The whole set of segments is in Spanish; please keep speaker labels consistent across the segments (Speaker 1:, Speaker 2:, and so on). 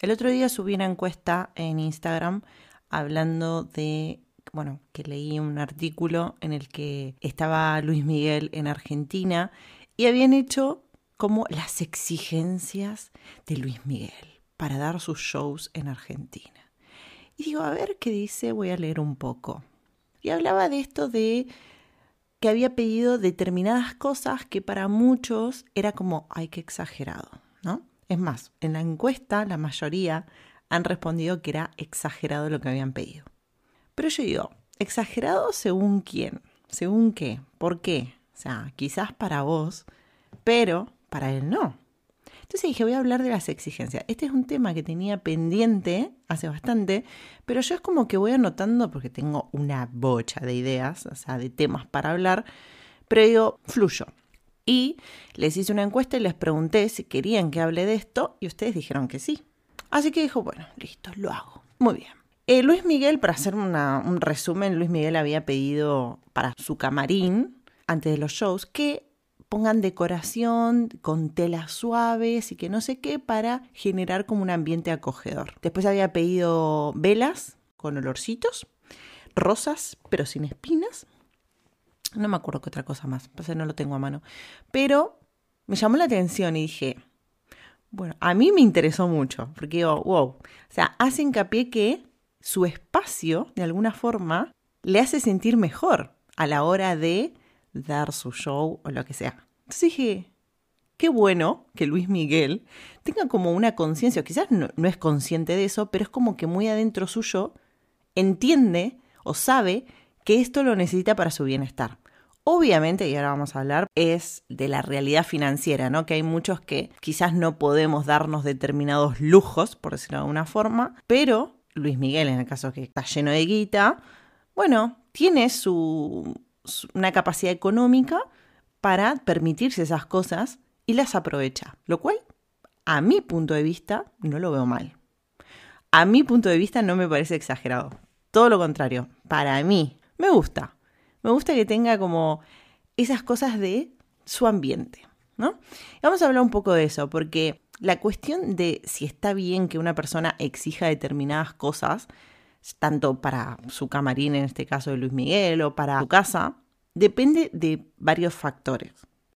Speaker 1: El otro día subí una encuesta en Instagram hablando de, bueno, que leí un artículo en el que estaba Luis Miguel en Argentina y habían hecho como las exigencias de Luis Miguel para dar sus shows en Argentina. Y digo, a ver qué dice, voy a leer un poco. Y hablaba de esto de que había pedido determinadas cosas que para muchos era como, ay, qué exagerado. Es más, en la encuesta la mayoría han respondido que era exagerado lo que habían pedido. Pero yo digo, exagerado según quién, según qué, por qué. O sea, quizás para vos, pero para él no. Entonces dije, voy a hablar de las exigencias. Este es un tema que tenía pendiente hace bastante, pero yo es como que voy anotando porque tengo una bocha de ideas, o sea, de temas para hablar, pero digo, fluyo. Y les hice una encuesta y les pregunté si querían que hable de esto y ustedes dijeron que sí. Así que dijo, bueno, listo, lo hago. Muy bien. Eh, Luis Miguel, para hacer un resumen, Luis Miguel había pedido para su camarín, antes de los shows, que pongan decoración con telas suaves y que no sé qué para generar como un ambiente acogedor. Después había pedido velas con olorcitos, rosas pero sin espinas. No me acuerdo qué otra cosa más, pues no lo tengo a mano. Pero me llamó la atención y dije, bueno, a mí me interesó mucho, porque digo, wow, o sea, hace hincapié que su espacio, de alguna forma, le hace sentir mejor a la hora de dar su show o lo que sea. Entonces dije, qué bueno que Luis Miguel tenga como una conciencia, quizás no, no, es consciente de eso, pero es como que muy adentro suyo entiende o sabe que esto lo necesita para su bienestar. Obviamente, y ahora vamos a hablar, es de la realidad financiera, ¿no? Que hay muchos que quizás no podemos darnos determinados lujos, por decirlo de alguna forma, pero Luis Miguel, en el caso que está lleno de guita, bueno, tiene su, una capacidad económica para permitirse esas cosas y las aprovecha, lo cual a mi punto de vista no lo veo mal. A mi punto de vista no me parece exagerado. Todo lo contrario, para mí me gusta. Me gusta que tenga como esas cosas de su ambiente, ¿no? vamos a hablar un poco de eso, porque la cuestión de si está bien que una persona exija determinadas cosas tanto para su camarín, en este caso de Luis Miguel, o para su casa, depende de varios factores.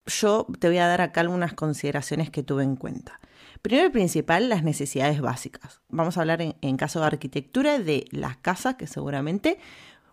Speaker 1: Yo te voy a dar acá algunas consideraciones que tuve en cuenta. Primero y principal, las necesidades básicas. Vamos a hablar en, en caso de arquitectura de las casas, que seguramente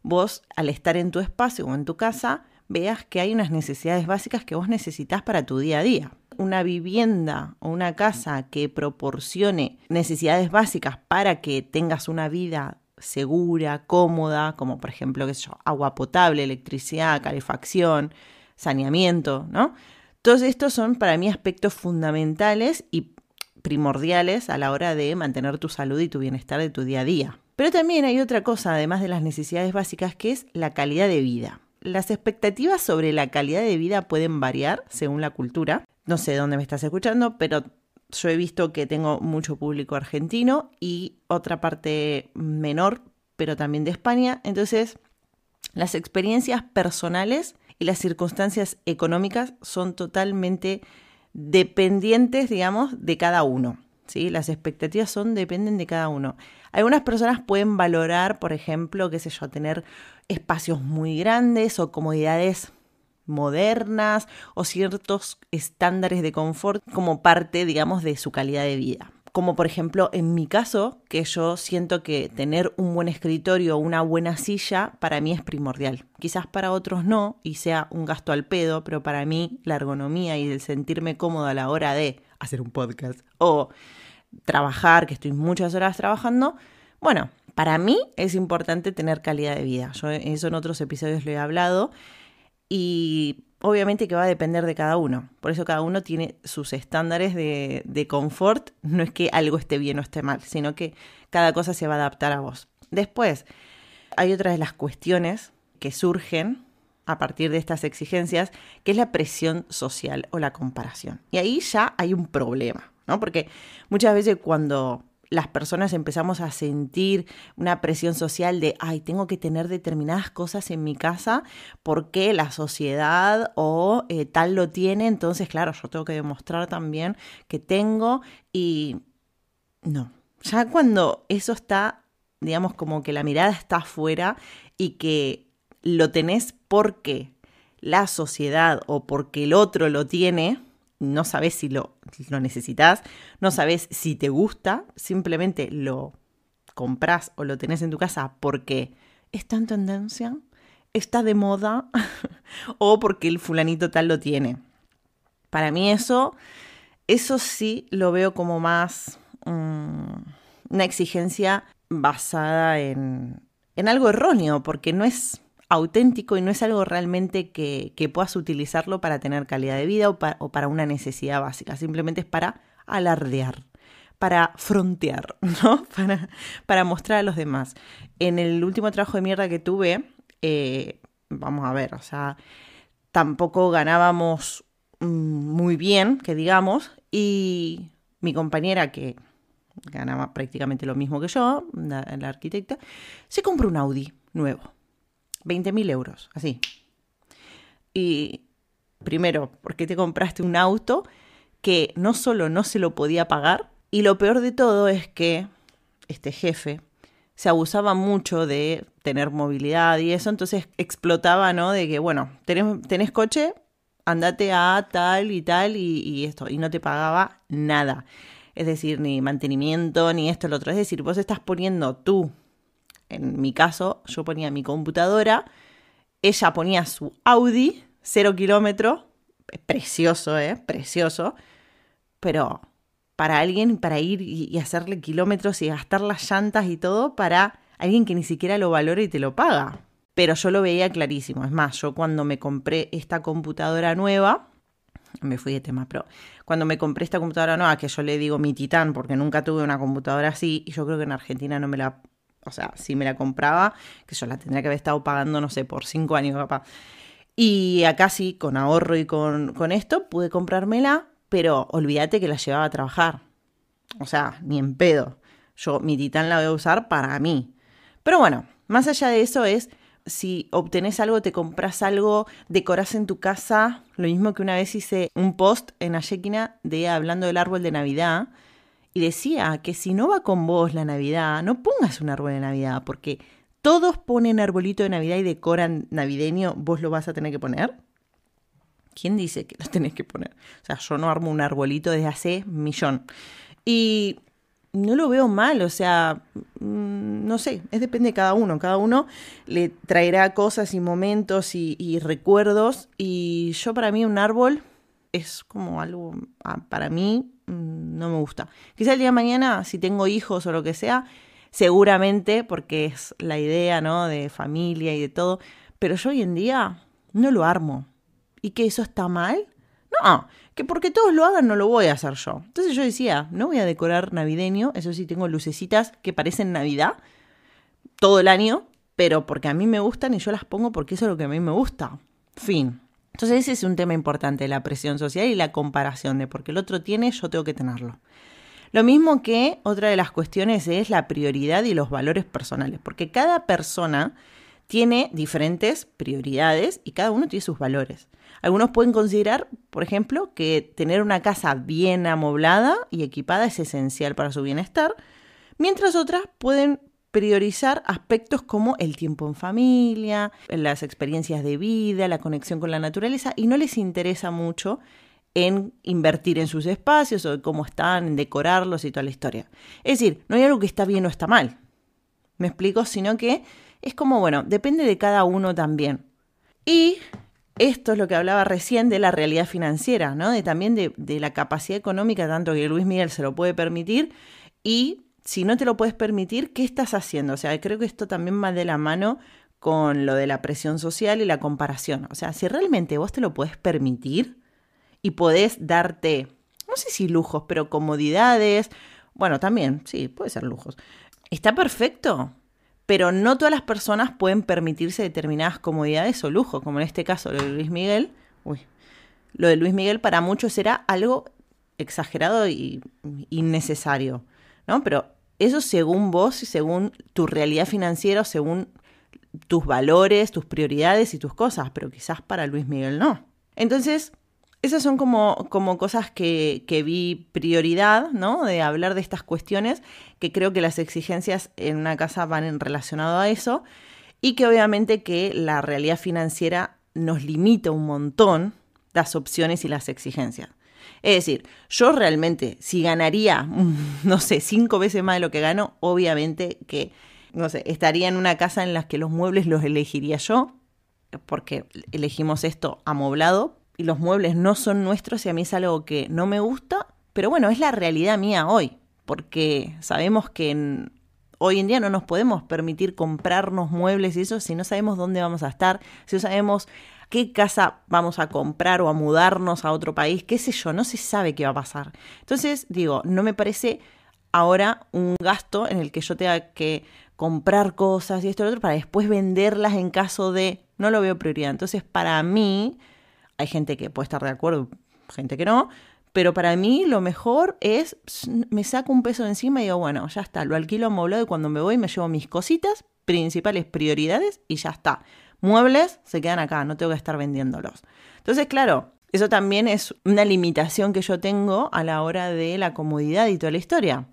Speaker 1: vos al estar en tu espacio o en tu casa veas que hay unas necesidades básicas que vos necesitas para tu día a día. Una vivienda o una casa que proporcione necesidades básicas para que tengas una vida segura, cómoda, como por ejemplo, qué sé yo, agua potable, electricidad, calefacción, saneamiento, ¿no? Todos estos son para mí aspectos fundamentales y primordiales a la hora de mantener tu salud y tu bienestar de tu día a día. Pero también hay otra cosa, además de las necesidades básicas, que es la calidad de vida. Las expectativas sobre la calidad de vida pueden variar según la cultura. No sé dónde me estás escuchando, pero yo he visto que tengo mucho público argentino y otra parte menor, pero también de España. Entonces, las experiencias personales y las circunstancias económicas son totalmente dependientes, digamos, de cada uno. ¿sí? Las expectativas son, dependen de cada uno. Algunas personas pueden valorar, por ejemplo, qué sé yo, tener espacios muy grandes o comodidades modernas o ciertos estándares de confort como parte, digamos, de su calidad de vida. Como por ejemplo en mi caso, que yo siento que tener un buen escritorio o una buena silla para mí es primordial. Quizás para otros no y sea un gasto al pedo, pero para mí la ergonomía y el sentirme cómodo a la hora de hacer un podcast o trabajar, que estoy muchas horas trabajando, bueno, para mí es importante tener calidad de vida. Yo eso en otros episodios lo he hablado y obviamente que va a depender de cada uno. Por eso cada uno tiene sus estándares de, de, confort. No es que algo esté bien o esté mal, sino que cada cosa se va a adaptar a vos. Después, hay otra de las cuestiones que surgen a partir de estas exigencias, que es la presión social o la comparación. Y ahí ya hay un problema, ¿no? Porque muchas veces cuando las personas empezamos a sentir una presión social de, ay, tengo que tener determinadas cosas en mi casa porque la sociedad o eh, tal lo tiene, entonces, claro, yo tengo que demostrar también que tengo y no, Ya cuando eso está, digamos, como que la mirada está afuera y que lo tenés porque la sociedad o porque el otro lo tiene, no sabes si lo, lo necesitas, no sabes si te gusta, simplemente lo compras o lo tenés en tu casa porque está en tendencia, está de moda o porque el fulanito tal lo tiene. Para mí eso, eso sí lo veo como más mm, una exigencia basada en, en algo erróneo, porque no es auténtico y no es algo realmente que, puedas utilizarlo para tener calidad de vida o, para una necesidad básica, simplemente es para alardear, para frontear, ¿no? Para, para mostrar a los demás. En el último trabajo de mierda que tuve, eh, vamos a ver, o sea, tampoco ganábamos mm, muy bien, que digamos, y mi compañera que ganaba prácticamente lo mismo que yo, la arquitecta, se compró un Audi nuevo 20.000 euros, así. Y primero, ¿por qué te compraste un auto que no solo no se lo podía pagar? Y lo peor de todo es que este jefe se abusaba mucho de tener movilidad y eso, entonces explotaba, ¿no? De que, bueno, tenés, tenés coche, andate a tal y tal y, y, esto, y no te pagaba nada. Es decir, ni mantenimiento, ni esto, lo otro. Es decir, vos estás poniendo tú en mi caso, yo ponía mi computadora, ella ponía su Audi, cero kilómetro, precioso, ¿eh? Precioso, pero para alguien, para ir y, hacerle kilómetros y gastar las llantas y todo, para alguien que ni siquiera lo valora y te lo paga. Pero yo lo veía clarísimo. Es más, yo cuando me compré esta computadora nueva, me fui de tema, pero cuando me compré esta computadora nueva, que yo le digo mi titán, porque nunca tuve una computadora así, y yo creo que en Argentina no me la o sea, si me la compraba, que yo la tendría que haber estado pagando, no sé, por cinco años capaz. Y acá sí, con ahorro y con, con esto, pude comprármela, pero olvídate que la llevaba a trabajar. O sea, ni en pedo. Yo mi titán la voy a usar para mí. Pero bueno, más allá de eso es si obtenés algo, te compras algo, decorás en tu casa. Lo mismo que una vez hice un post en Ayekina de hablando del árbol de Navidad y decía que si no va con vos la Navidad, no pongas un árbol de Navidad, porque todos ponen arbolito de Navidad y decoran navideño, vos lo vas a tener que poner. ¿Quién dice que lo tenés que poner? O sea, yo no armo un arbolito desde hace millón. Y no lo veo mal, o sea, mm, no sé, es depende de cada uno. Cada uno le traerá cosas y momentos y, y recuerdos. Y yo para mí un árbol es como algo, ah, para mí, no me gusta. Quizá el día de mañana, si tengo hijos o lo que sea, seguramente, porque es la idea, ¿no? De familia y de todo, pero yo hoy en día no lo armo. ¿Y que eso está mal? No, que porque todos lo hagan no lo voy a hacer yo. Entonces yo decía, no voy a decorar navideño, eso sí tengo lucecitas que parecen Navidad todo el año, pero porque a mí me gustan y yo las pongo porque eso es lo que a mí me gusta. Fin. Entonces ese es un tema importante, la presión social y la comparación de porque el otro tiene, yo tengo que tenerlo. Lo mismo que otra de las cuestiones es la prioridad y los valores personales, porque cada persona tiene diferentes prioridades y cada uno tiene sus valores. Algunos pueden considerar, por ejemplo, que tener una casa bien amoblada y equipada es esencial para su bienestar, mientras otras pueden priorizar aspectos como el tiempo en familia, las experiencias de vida, la conexión con la naturaleza y no les interesa mucho en invertir en sus espacios o cómo están, en decorarlos y toda la historia. Es decir, no hay algo que está bien o está mal. ¿Me explico? Sino que es como, bueno, depende de cada uno también. Y esto es lo que hablaba recién de la realidad financiera, ¿no? De también de, de la capacidad económica, tanto que Luis Miguel se lo puede permitir, y si no te lo puedes permitir, ¿qué estás haciendo? O sea, creo que esto también va de la mano con lo de la presión social y la comparación. O sea, si realmente vos te lo puedes permitir y podés darte, no sé si lujos, pero comodidades, bueno, también, sí, puede ser lujos. Está perfecto, pero no todas las personas pueden permitirse determinadas comodidades o lujos, como en este caso lo de Luis Miguel. Uy, lo de Luis Miguel para muchos era algo exagerado y innecesario, ¿no? Pero eso según vos y según tu realidad financiera, según tus valores, tus prioridades y tus cosas, pero quizás para Luis Miguel no. Entonces, esas son como, como cosas que, que, vi prioridad, ¿no? De hablar de estas cuestiones, que creo que las exigencias en una casa van en relacionado a eso, y que obviamente que la realidad financiera nos limita un montón las opciones y las exigencias. Es decir, yo realmente, si ganaría, no sé, cinco veces más de lo que gano, obviamente que, no sé, estaría en una casa en la que los muebles los elegiría yo, porque elegimos esto amoblado, y los muebles no son nuestros y a mí es algo que no me gusta, pero bueno, es la realidad mía hoy, porque sabemos que hoy en día no nos podemos permitir comprarnos muebles y eso si no sabemos dónde vamos a estar, si no sabemos qué casa vamos a comprar o a mudarnos a otro país, qué sé yo, no se sabe qué va a pasar. Entonces, digo, no me parece ahora un gasto en el que yo tenga que comprar cosas y esto y lo otro para después venderlas en caso de, no lo veo prioridad. Entonces, para mí, hay gente que puede estar de acuerdo, gente que no, pero para mí lo mejor es, me saco un peso de encima y digo, bueno, ya está, lo alquilo amoblado y cuando me voy me llevo mis cositas, principales prioridades y ya está. Muebles se quedan acá, no tengo que estar vendiéndolos. Entonces, claro, eso también es una limitación que yo tengo a la hora de la comodidad y toda la historia.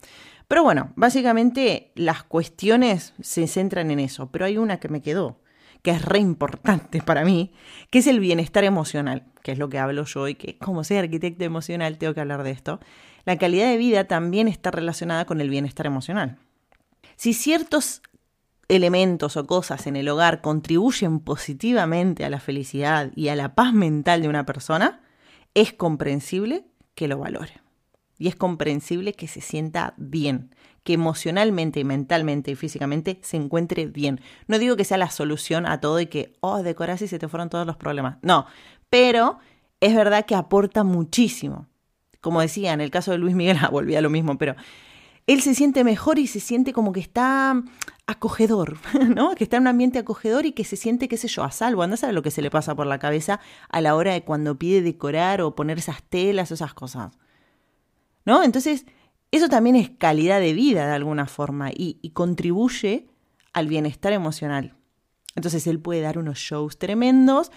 Speaker 1: Pero bueno, básicamente las cuestiones se centran en eso, pero hay una que me quedó que es re importante para mí, que es el bienestar emocional, que es lo que hablo yo y que como soy arquitecto emocional tengo que hablar de esto. La calidad de vida también está relacionada con el bienestar emocional. Si ciertos elementos o cosas en el hogar contribuyen positivamente a la felicidad y a la paz mental de una persona, es comprensible que lo valore. Y es comprensible que se sienta bien, que emocionalmente mentalmente y físicamente se encuentre bien. No digo que sea la solución a todo y que, oh, decoras y se te fueron todos los problemas. No, pero es verdad que aporta muchísimo. Como decía, en el caso de Luis Miguel, ah, volvía a lo mismo, pero él se siente mejor y se siente como que está acogedor, ¿no? Que está en un ambiente acogedor y que se siente, qué sé yo, a salvo. Anda a lo que se le pasa por la cabeza a la hora de cuando pide decorar o poner esas telas o esas cosas. ¿No? Entonces, eso también es calidad de vida de alguna forma y, contribuye al bienestar emocional. Entonces él puede dar unos shows tremendos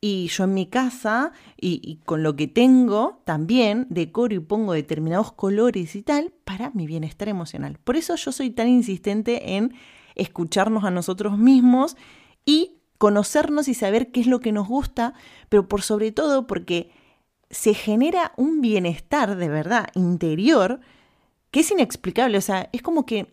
Speaker 1: y yo en mi casa y, con lo que tengo también decoro y pongo determinados colores y tal para mi bienestar emocional. Por eso yo soy tan insistente en escucharnos a nosotros mismos y conocernos y saber qué es lo que nos gusta, pero por sobre todo porque se genera un bienestar de verdad interior que es inexplicable. O sea, es como que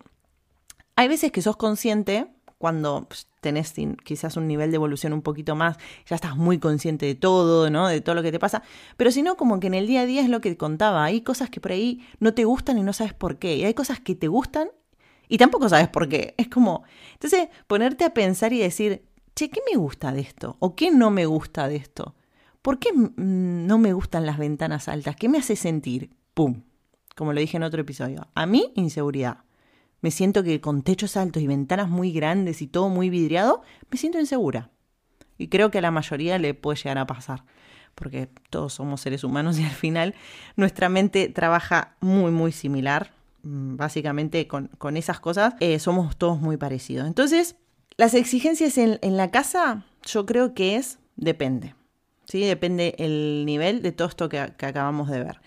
Speaker 1: hay veces que sos consciente cuando pues, tenés quizás un nivel de evolución un poquito más, ya estás muy consciente de todo, ¿no? De todo lo que te pasa. Pero si no, como que en el día a día es lo que contaba. Hay cosas que por ahí no te gustan y no sabes por qué. Y hay cosas que te gustan y tampoco sabes por qué. Es como, entonces, ponerte a pensar y decir, che, ¿qué me gusta de esto? ¿O qué no me gusta de esto? ¿Por qué no me gustan las ventanas altas? ¿Qué me hace sentir? ¡Pum! como lo dije en otro episodio. A mí, inseguridad. Me siento que con techos altos y ventanas muy grandes y todo muy vidriado, me siento insegura. Y creo que a la mayoría le puede llegar a pasar, porque todos somos seres humanos y al final nuestra mente trabaja muy, muy similar. Mm, básicamente con, esas cosas eh, somos todos muy parecidos. Entonces, las exigencias en, la casa yo creo que es, depende. ¿sí? Depende el nivel de todo esto que acabamos de ver.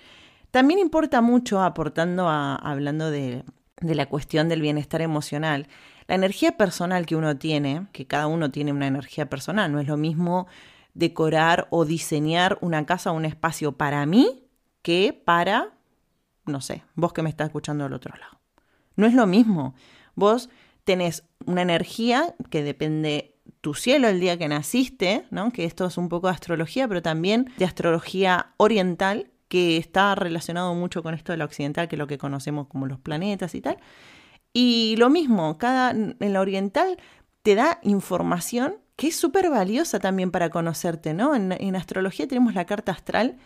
Speaker 1: También importa mucho, aportando a, hablando de, de la cuestión del bienestar emocional, la energía personal que uno tiene, que cada uno tiene una energía personal, no es lo mismo decorar o diseñar una casa o un espacio para mí que para, no sé, vos que me estás escuchando del otro lado. No es lo mismo. Vos tenés una energía que depende tu cielo el día que naciste, ¿no? Que esto es un poco de astrología, pero también de astrología oriental, que está relacionado mucho con esto de la occidental, que es lo que conocemos como los planetas y tal. Y lo mismo, cada, en la oriental te da información que es súper valiosa también para conocerte, ¿no? En, astrología tenemos la carta astral,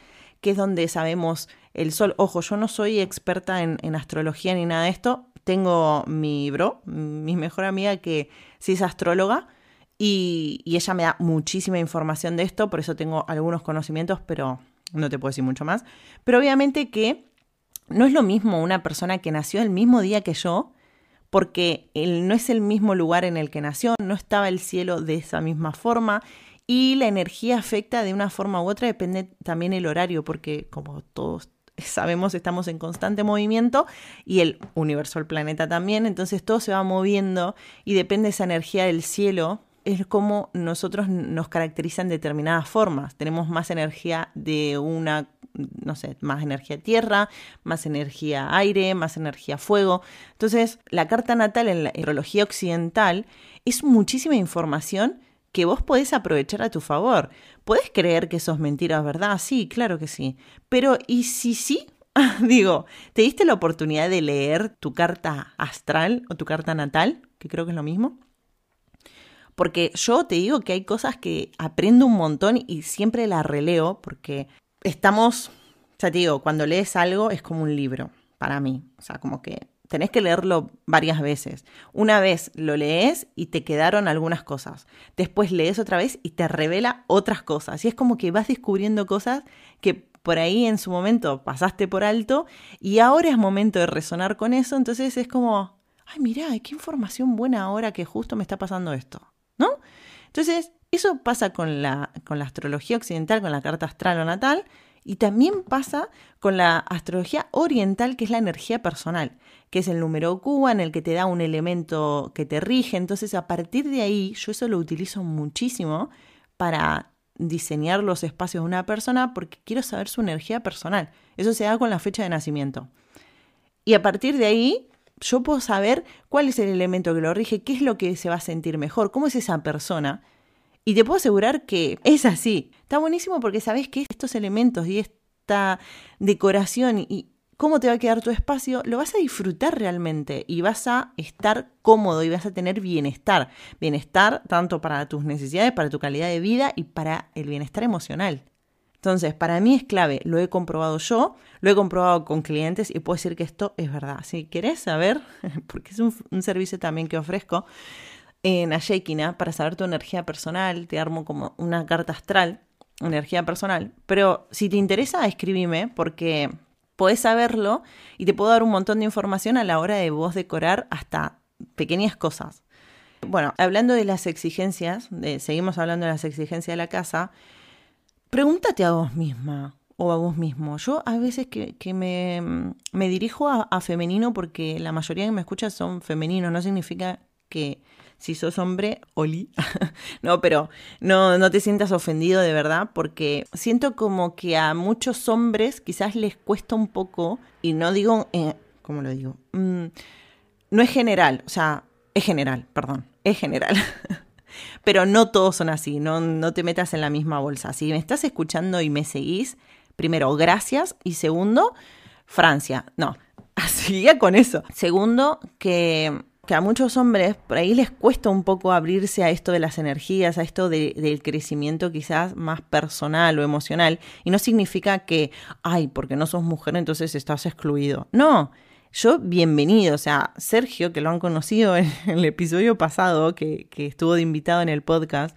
Speaker 1: que es donde sabemos el sol. Ojo, yo no soy experta en, astrología ni nada de esto. Tengo mi bro, mi mejor amiga, que sí es astróloga, y, ella me da muchísima información de esto, por eso tengo algunos conocimientos, pero no te puedo decir mucho más, pero obviamente que no es lo mismo una persona que nació el mismo día que yo, porque él no es el mismo lugar en el que nació, no estaba el cielo de esa misma forma y la energía afecta de una forma u otra, depende también el horario, porque como todos sabemos estamos en constante movimiento y el universo, el planeta también, entonces todo se va moviendo y depende de esa energía del cielo, es como nosotros nos caracterizan determinadas formas. Tenemos más energía de una, no sé, más energía tierra, más energía aire, más energía fuego. Entonces, la carta natal en la astrología occidental es muchísima información que vos podés aprovechar a tu favor. ¿Podés creer que eso es mentira, verdad? Sí, claro que sí. Pero, ¿y si sí? Digo, ¿te diste la oportunidad de leer tu carta astral o tu carta natal? Que creo que es lo mismo. Porque yo te digo que hay cosas que aprendo un montón y siempre la releo porque estamos, ya te digo, cuando lees algo es como un libro para mí. O sea, como que tenés que leerlo varias veces. Una vez lo lees y te quedaron algunas cosas. Después lees otra vez y te revela otras cosas. Y es como que vas descubriendo cosas que por ahí en su momento pasaste por alto y ahora es momento de resonar con eso. Entonces es como, ay, mirá, qué información buena ahora que justo me está pasando esto. ¿No? Entonces, eso pasa con la, con la astrología occidental, con la carta astral o natal, y también pasa con la astrología oriental, que es la energía personal, que es el número Cuba en el que te da un elemento que te rige. Entonces, a partir de ahí, yo eso lo utilizo muchísimo para diseñar los espacios de una persona porque quiero saber su energía personal. Eso se da con la fecha de nacimiento. Y a partir de ahí yo puedo saber cuál es el elemento que lo rige, qué es lo que se va a sentir mejor, cómo es esa persona. Y te puedo asegurar que es así. Está buenísimo porque sabes que estos elementos y esta decoración y cómo te va a quedar tu espacio, lo vas a disfrutar realmente y vas a estar cómodo y vas a tener bienestar. Bienestar tanto para tus necesidades, para tu calidad de vida y para el bienestar emocional. Entonces, para mí es clave, lo he comprobado yo, lo he comprobado con clientes y puedo decir que esto es verdad. Si querés saber, porque es un, servicio también que ofrezco en Ashekina para saber tu energía personal, te armo como una carta astral, energía personal. Pero si te interesa, escribime porque podés saberlo y te puedo dar un montón de información a la hora de vos decorar hasta pequeñas cosas. Bueno, hablando de las exigencias, seguimos hablando de las exigencias de la casa, Pregúntate a vos misma o a vos mismo. Yo a veces que, me, me, dirijo a, femenino porque la mayoría que me escucha son femeninos, no significa que si sos hombre, oli. no, pero no, no te sientas ofendido de verdad porque siento como que a muchos hombres quizás les cuesta un poco, y no digo, eh, ¿cómo lo digo? Mm, no es general, o sea, es general, perdón, es general. Pero no todos son así, no, no te metas en la misma bolsa. Si me estás escuchando y me seguís, primero, gracias. Y segundo, Francia. No, así con eso. Segundo, que, que, a muchos hombres por ahí les cuesta un poco abrirse a esto de las energías, a esto del crecimiento quizás más personal o emocional. Y no significa que, ay, porque no sos mujer, entonces estás excluido. No, yo, bienvenido, o sea, Sergio, que lo han conocido en el episodio pasado, que, estuvo de invitado en el podcast,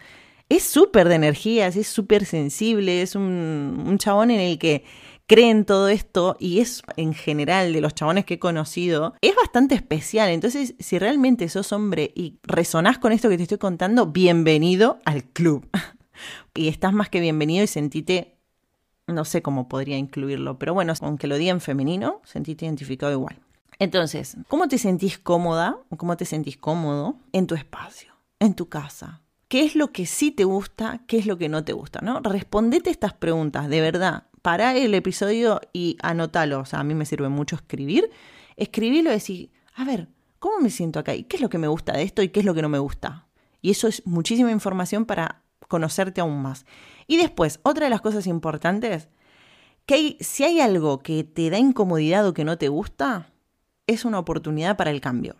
Speaker 1: es súper de energías, es súper sensible, es un, chabón en el que cree en todo esto y es en general de los chabones que he conocido, es bastante especial. Entonces, si realmente sos hombre y resonás con esto que te estoy contando, bienvenido al club. y estás más que bienvenido y sentite no sé cómo podría incluirlo, pero bueno, aunque lo diga en femenino, sentiste identificado igual. Entonces, ¿cómo te sentís cómoda o cómo te sentís cómodo en tu espacio, en tu casa? ¿Qué es lo que sí te gusta? ¿Qué es lo que no te gusta? ¿no? Respondete estas preguntas, de verdad. Para el episodio y anótalo. O sea, a mí me sirve mucho escribir. Escribirlo y decir, a ver, ¿cómo me siento acá? ¿Y qué es lo que me gusta de esto y qué es lo que no me gusta? Y eso es muchísima información para conocerte aún más. Y después, otra de las cosas importantes, que si hay algo que te da incomodidad o que no te gusta, es una oportunidad para el cambio.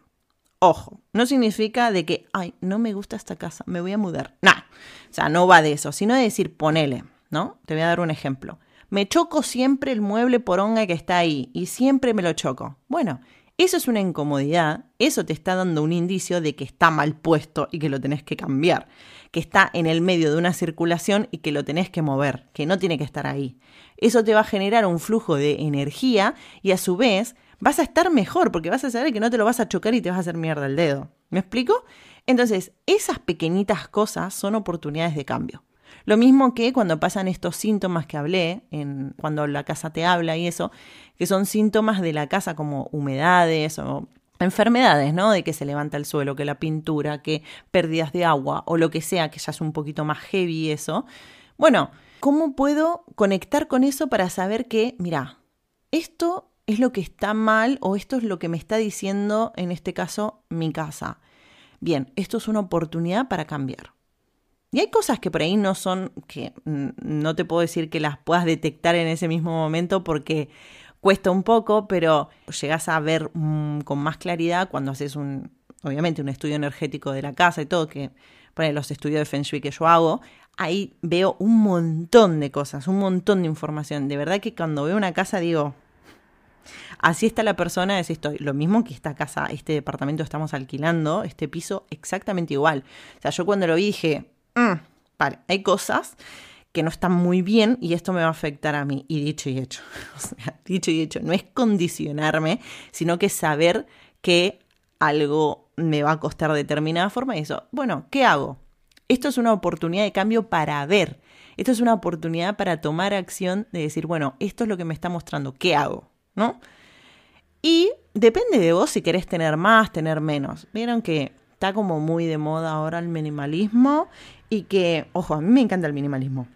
Speaker 1: Ojo, no significa de que, ay, no me gusta esta casa, me voy a mudar. No, o sea, no va de eso, sino de decir, ponele, ¿no? Te voy a dar un ejemplo. Me choco siempre el mueble poronga que está ahí y siempre me lo choco. Bueno, eso es una incomodidad, eso te está dando un indicio de que está mal puesto y que lo tenés que cambiar, que está en el medio de una circulación y que lo tenés que mover, que no tiene que estar ahí. Eso te va a generar un flujo de energía y a su vez vas a estar mejor porque vas a saber que no te lo vas a chocar y te vas a hacer mierda el dedo. ¿Me explico? Entonces, esas pequeñitas cosas son oportunidades de cambio. Lo mismo que cuando pasan estos síntomas que hablé, en, cuando la casa te habla y eso, que son síntomas de la casa como humedades o enfermedades, ¿no? De que se levanta el suelo, que la pintura, que pérdidas de agua o lo que sea, que ya es un poquito más heavy eso. Bueno, ¿cómo puedo conectar con eso para saber que, mira, esto es lo que está mal o esto es lo que me está diciendo, en este caso, mi casa? Bien, esto es una oportunidad para cambiar. Y hay cosas que por ahí no son, que no te puedo decir que las puedas detectar en ese mismo momento porque cuesta un poco, pero llegas a ver mm, con más claridad cuando haces un, obviamente, un estudio energético de la casa y todo, que por los estudios de Feng Shui que yo hago, ahí veo un montón de cosas, un montón de información. De verdad que cuando veo una casa digo, así está la persona, es esto, lo mismo que esta casa, este departamento estamos alquilando, este piso, exactamente igual. O sea, yo cuando lo vi dije, mm, vale, hay cosas que no están muy bien y esto me va a afectar a mí. Y dicho y hecho, o sea, dicho y hecho, no es condicionarme, sino que saber que algo me va a costar de determinada forma y eso, bueno, ¿qué hago? Esto es una oportunidad de cambio para ver. Esto es una oportunidad para tomar acción de decir, bueno, esto es lo que me está mostrando, ¿qué hago? ¿No? Y depende de vos si querés tener más, tener menos. Vieron que está como muy de moda ahora el minimalismo y que, ojo, a mí me encanta el minimalismo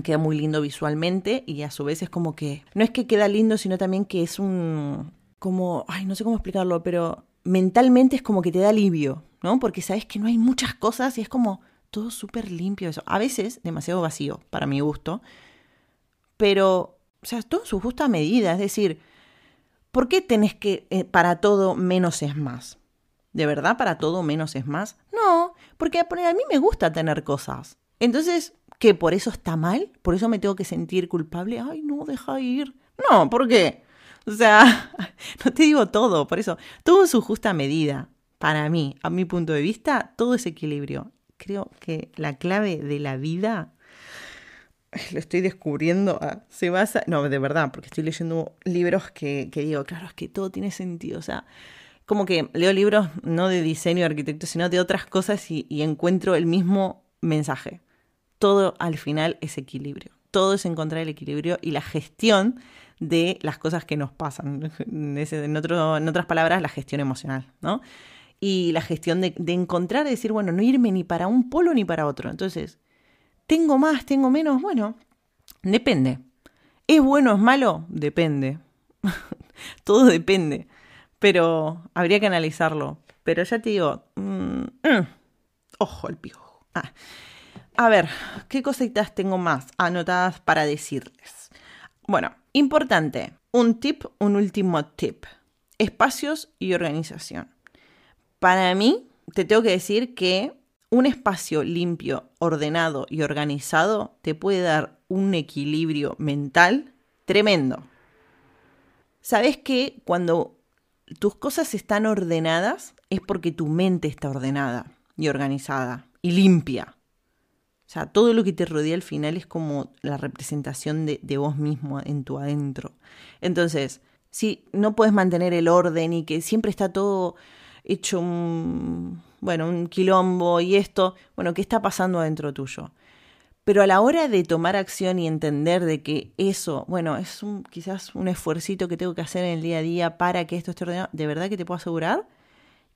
Speaker 1: queda muy lindo visualmente y a su vez es como que no es que queda lindo, sino también que es un como, ay, no sé cómo explicarlo, pero mentalmente es como que te da alivio, ¿no? Porque sabes que no hay muchas cosas y es como todo súper limpio eso. A veces demasiado vacío para mi gusto, pero o sea, todo en su justa medida, es decir, ¿por qué tenés que eh, para todo menos es más? ¿De verdad para todo menos es más? Porque a mí me gusta tener cosas. Entonces, ¿Que por eso está mal? ¿Por eso me tengo que sentir culpable? Ay, no, deja ir. No, ¿por qué? O sea, no te digo todo, por eso, todo en su justa medida. Para mí, a mi punto de vista, todo es equilibrio. Creo que la clave de la vida, lo estoy descubriendo, ah, se basa, no, de verdad, porque estoy leyendo libros que, digo, claro, es que todo tiene sentido, o sea, como que leo libros no de diseño arquitecto, sino de otras cosas y encuentro el mismo mensaje todo al final es equilibrio. Todo es encontrar el equilibrio y la gestión de las cosas que nos pasan. En, otras palabras, la gestión emocional, ¿no? Y la gestión de, encontrar, de decir, bueno, no irme ni para un polo ni para otro. Entonces, ¿tengo más, tengo menos? Bueno, depende. ¿Es bueno es malo? Depende. Todo depende. Pero habría que analizarlo. Pero ya te digo, mm, mm, ojo al pijo. Ah. A ver, ¿qué cositas tengo más anotadas para decirles? Bueno, importante, un tip, un último tip. Espacios y organización. Para mí, te tengo que decir que un espacio limpio, ordenado y organizado te puede dar un equilibrio mental tremendo. Sabes que cuando tus cosas están ordenadas es porque tu mente está ordenada y organizada y limpia. O sea, todo lo que te rodea al final es como la representación de, vos mismo en tu adentro. Entonces, si no puedes mantener el orden y que siempre está todo hecho un, bueno, un quilombo y esto, bueno, ¿qué está pasando adentro tuyo? Pero a la hora de tomar acción y entender de que eso, bueno, es un, quizás un esfuercito que tengo que hacer en el día a día para que esto esté ordenado, de verdad que te puedo asegurar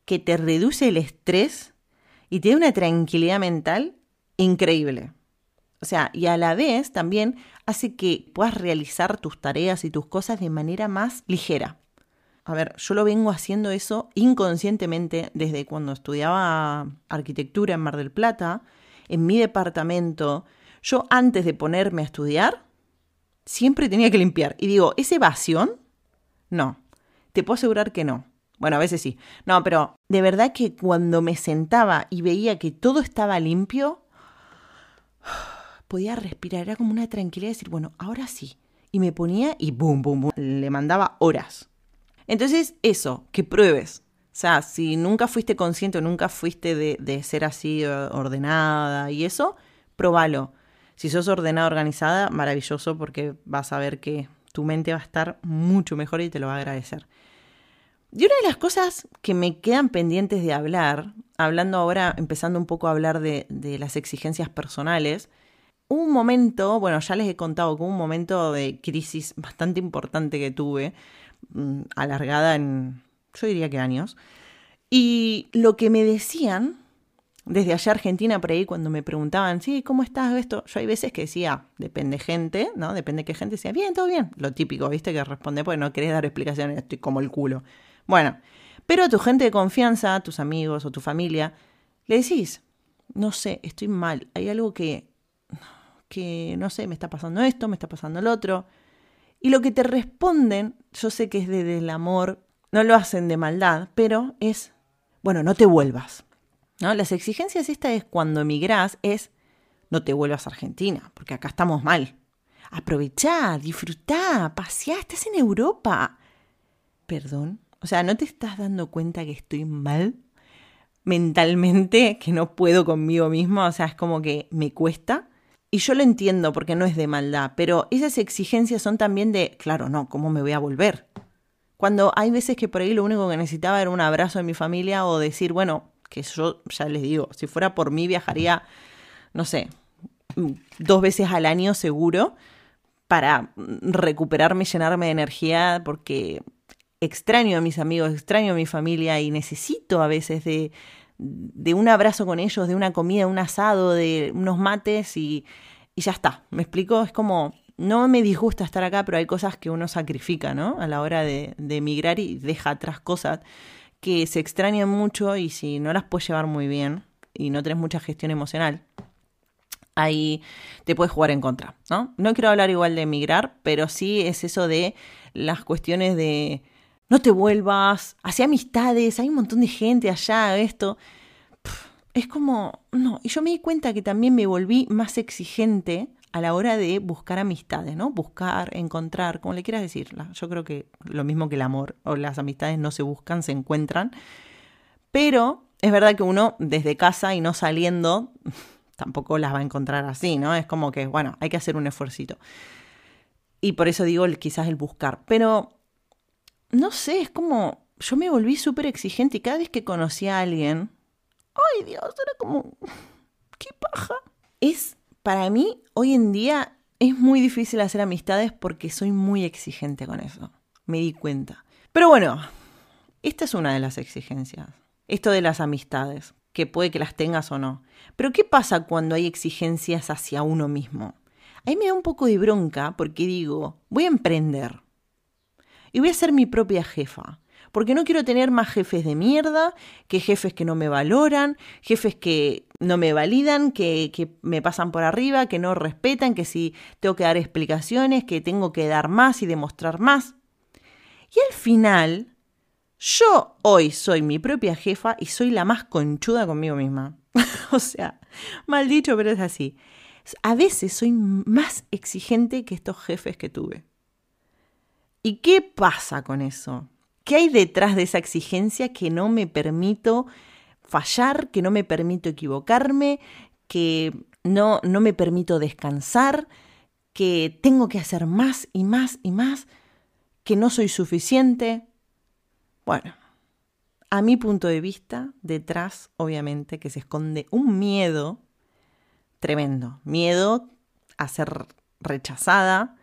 Speaker 1: que te reduce el estrés y te da una tranquilidad mental increíble. O sea, y a la vez también hace que puedas realizar tus tareas y tus cosas de manera más ligera. A ver, yo lo vengo haciendo eso inconscientemente desde cuando estudiaba arquitectura en Mar del Plata, en mi departamento. Yo antes de ponerme a estudiar, siempre tenía que limpiar. Y digo, ¿es evasión? No, te puedo asegurar que no. Bueno, a veces sí. No, pero de verdad que cuando me sentaba y veía que todo estaba limpio, podía respirar, era como una tranquilidad de decir, bueno, ahora sí. Y me ponía y boom, boom, boom, le mandaba horas. Entonces, eso, que pruebes. O sea, si nunca fuiste consciente o nunca fuiste de, de ser así eh, ordenada y eso, probalo. Si sos ordenada, organizada, maravilloso porque vas a ver que tu mente va a estar mucho mejor y te lo va a agradecer. Y una de las cosas que me quedan pendientes de hablar, hablando ahora, empezando un poco a hablar de, las exigencias personales, un momento, bueno, ya les he contado que un momento de crisis bastante importante que tuve, mm, alargada en, yo diría que años, y lo que me decían desde allá Argentina, por ahí, cuando me preguntaban, sí, ¿cómo estás? Esto, yo hay veces que decía, depende gente, ¿no? Depende qué gente, decía, bien, todo bien. Lo típico, ¿viste? Que responde, pues no querés dar explicaciones, estoy como el culo. Bueno, pero a tu gente de confianza, tus amigos o tu familia, le decís, no sé, estoy mal, hay algo que, que, no sé, me está pasando esto, me está pasando el otro. Y lo que te responden, yo sé que es desde el amor, no lo hacen de maldad, pero es, bueno, no te vuelvas. ¿No? Las exigencias esta es cuando emigrás, es no te vuelvas a Argentina, porque acá estamos mal. Aprovechá, disfrutá, paseá, estás en Europa. Perdón, o sea, ¿no te estás dando cuenta que estoy mal mentalmente, que no puedo conmigo mismo? O sea, es como que me cuesta. Y yo lo entiendo porque no es de maldad, pero esas exigencias son también de, claro, no, ¿cómo me voy a volver? Cuando hay veces que por ahí lo único que necesitaba era un abrazo de mi familia o decir, bueno, que yo ya les digo, si fuera por mí viajaría, no sé, dos veces al año seguro para recuperarme, llenarme de energía, porque extraño a mis amigos, extraño a mi familia y necesito a veces de, de un abrazo con ellos, de una comida, un asado, de unos mates y, y ya está. ¿Me explico? Es como, no me disgusta estar acá, pero hay cosas que uno sacrifica, ¿no? A la hora de, de emigrar y deja atrás cosas que se extrañan mucho y si no las puedes llevar muy bien y no tenés mucha gestión emocional, ahí te puedes jugar en contra, ¿no? No quiero hablar igual de emigrar, pero sí es eso de las cuestiones de no te vuelvas, hacia amistades, hay un montón de gente allá, esto. es como, no, y yo me di cuenta que también me volví más exigente a la hora de buscar amistades, ¿no? Buscar, encontrar, como le quieras decir. Yo creo que lo mismo que el amor o las amistades no se buscan, se encuentran. Pero es verdad que uno desde casa y no saliendo tampoco las va a encontrar así, ¿no? Es como que, bueno, hay que hacer un esfuercito. Y por eso digo quizás el buscar. Pero, no sé, es como, yo me volví súper exigente y cada vez que conocí a alguien, ay Dios, era como, qué paja. Es para mí, hoy en día, es muy difícil hacer amistades porque soy muy exigente con eso. Me di cuenta. Pero bueno, esta es una de las exigencias. Esto de las amistades, que puede que las tengas o no. Pero ¿qué pasa cuando hay exigencias hacia uno mismo? Ahí me da un poco de bronca porque digo, voy a emprender. Y voy a ser mi propia jefa porque no quiero tener más jefes de mierda, que jefes que no me valoran, jefes que no me validan, que, me pasan por arriba, que no respetan, que si tengo que dar explicaciones, que tengo que dar más y demostrar más. Y al final, yo hoy soy mi propia jefa y soy la más conchuda conmigo misma. o sea, mal dicho, pero es así. A veces soy más exigente que estos jefes que tuve. ¿Y qué pasa con eso? ¿Qué hay detrás de esa exigencia que no me permito fallar, que no me permito equivocarme, que no, no me permito descansar, que tengo que hacer más y más y más, que no soy suficiente? Bueno, a mi punto de vista, detrás, obviamente, que se esconde un miedo tremendo, miedo a ser rechazada.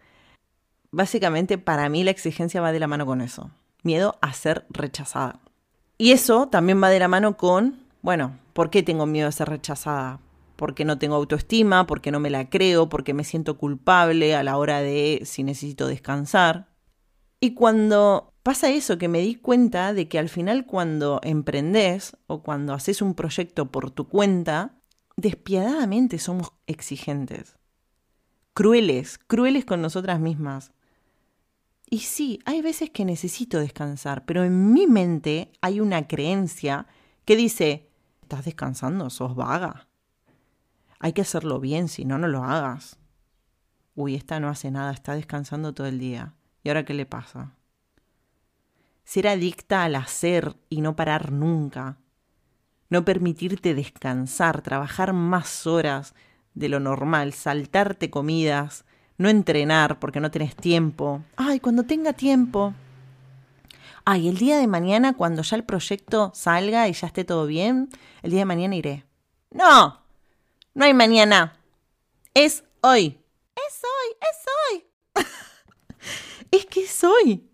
Speaker 1: Básicamente, para mí la exigencia va de la mano con eso miedo a ser rechazada. Y eso también va de la mano con, bueno, ¿por qué tengo miedo a ser rechazada? Porque no tengo autoestima, porque no me la creo, porque me siento culpable a la hora de si necesito descansar. Y cuando pasa eso, que me di cuenta de que al final cuando emprendes o cuando haces un proyecto por tu cuenta, despiadadamente somos exigentes, crueles, crueles con nosotras mismas. Y sí, hay veces que necesito descansar, pero en mi mente hay una creencia que dice, ¿estás descansando? ¿Sos vaga? Hay que hacerlo bien, si no, no lo hagas. Uy, esta no hace nada, está descansando todo el día. ¿Y ahora qué le pasa? Ser adicta al hacer y no parar nunca. No permitirte descansar, trabajar más horas de lo normal, saltarte comidas, no entrenar porque no tenés tiempo. Ay, cuando tenga tiempo. Ay, el día de mañana, cuando ya el proyecto salga y ya esté todo bien, el día de mañana iré. No, no hay mañana. Es hoy. Es hoy, es hoy. es que es hoy.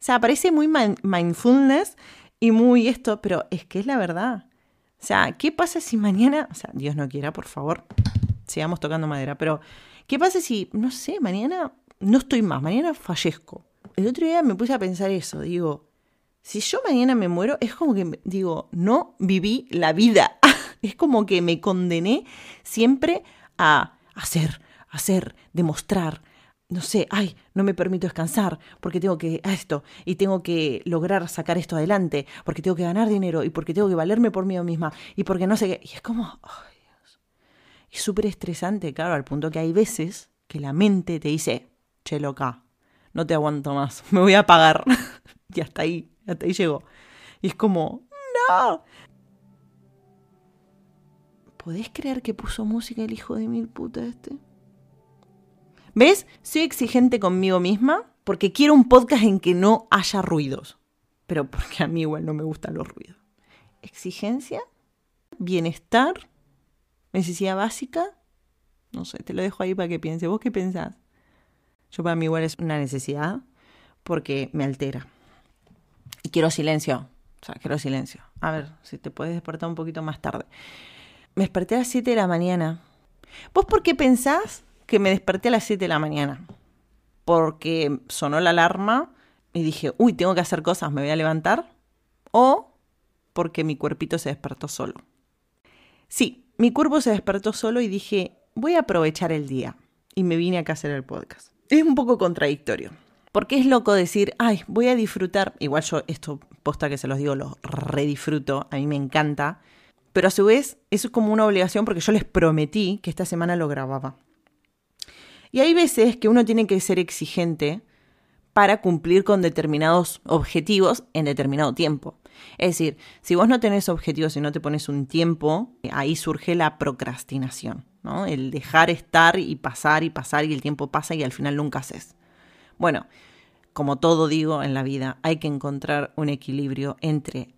Speaker 1: O sea, parece muy mindfulness y muy esto, pero es que es la verdad. O sea, ¿qué pasa si mañana, o sea, Dios no quiera, por favor, sigamos tocando madera, pero ¿qué pasa si, no sé, mañana no estoy más, mañana fallezco? El otro día me puse a pensar eso, digo, si yo mañana me muero, es como que, digo, no viví la vida. es como que me condené siempre a hacer, hacer, demostrar, no sé, ay, no me permito descansar porque tengo que esto y tengo que lograr sacar esto adelante, porque tengo que ganar dinero y porque tengo que valerme por mí misma y porque no sé qué. Y es como. Es súper estresante, claro, al punto que hay veces que la mente te dice, che, loca, no te aguanto más, me voy a apagar. y hasta ahí, hasta ahí llegó. Y es como, no. ¿Podés creer que puso música el hijo de mil puta este? ¿Ves? Soy exigente conmigo misma porque quiero un podcast en que no haya ruidos. Pero porque a mí igual no me gustan los ruidos. Exigencia, bienestar, necesidad básica. No sé, te lo dejo ahí para que pienses. ¿Vos qué pensás? Yo para mí igual es una necesidad porque me altera. Y quiero silencio. O sea, quiero silencio. A ver, si te puedes despertar un poquito más tarde. Me desperté a las 7 de la mañana. ¿Vos por qué pensás que me desperté a las 7 de la mañana. Porque sonó la alarma y dije, uy, tengo que hacer cosas, me voy a levantar. O porque mi cuerpito se despertó solo. Sí, mi cuerpo se despertó solo y dije, voy a aprovechar el día. Y me vine acá a hacer el podcast. Es un poco contradictorio. Porque es loco decir, ay, voy a disfrutar. Igual yo esto, posta que se los digo, lo redisfruto. A mí me encanta. Pero a su vez, eso es como una obligación porque yo les prometí que esta semana lo grababa. Y hay veces que uno tiene que ser exigente para cumplir con determinados objetivos en determinado tiempo. Es decir, si vos no tenés objetivos y no te pones un tiempo, ahí surge la procrastinación, ¿no? El dejar estar y pasar y pasar y el tiempo pasa y al final nunca haces. Bueno, como todo digo en la vida, hay que encontrar un equilibrio entre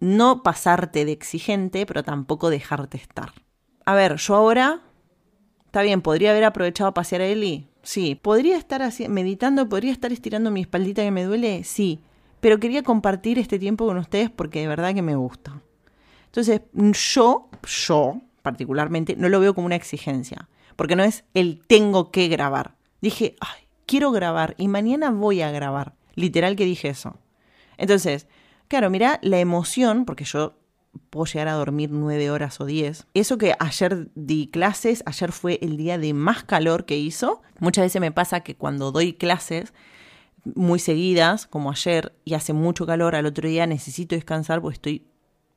Speaker 1: no pasarte de exigente, pero tampoco dejarte estar. A ver, yo ahora Está bien, podría haber aprovechado a pasear a Eli. Sí. ¿Podría estar así, meditando? ¿Podría estar estirando mi espaldita que me duele? Sí. Pero quería compartir este tiempo con ustedes porque de verdad que me gusta. Entonces, yo, yo particularmente, no lo veo como una exigencia. Porque no es el tengo que grabar. Dije, ay, quiero grabar y mañana voy a grabar. Literal que dije eso. Entonces, claro, mira la emoción, porque yo puedo llegar a dormir nueve horas o diez. Eso que ayer di clases, ayer fue el día de más calor que hizo. Muchas veces me pasa que cuando doy clases muy seguidas, como ayer, y hace mucho calor, al otro día necesito descansar porque estoy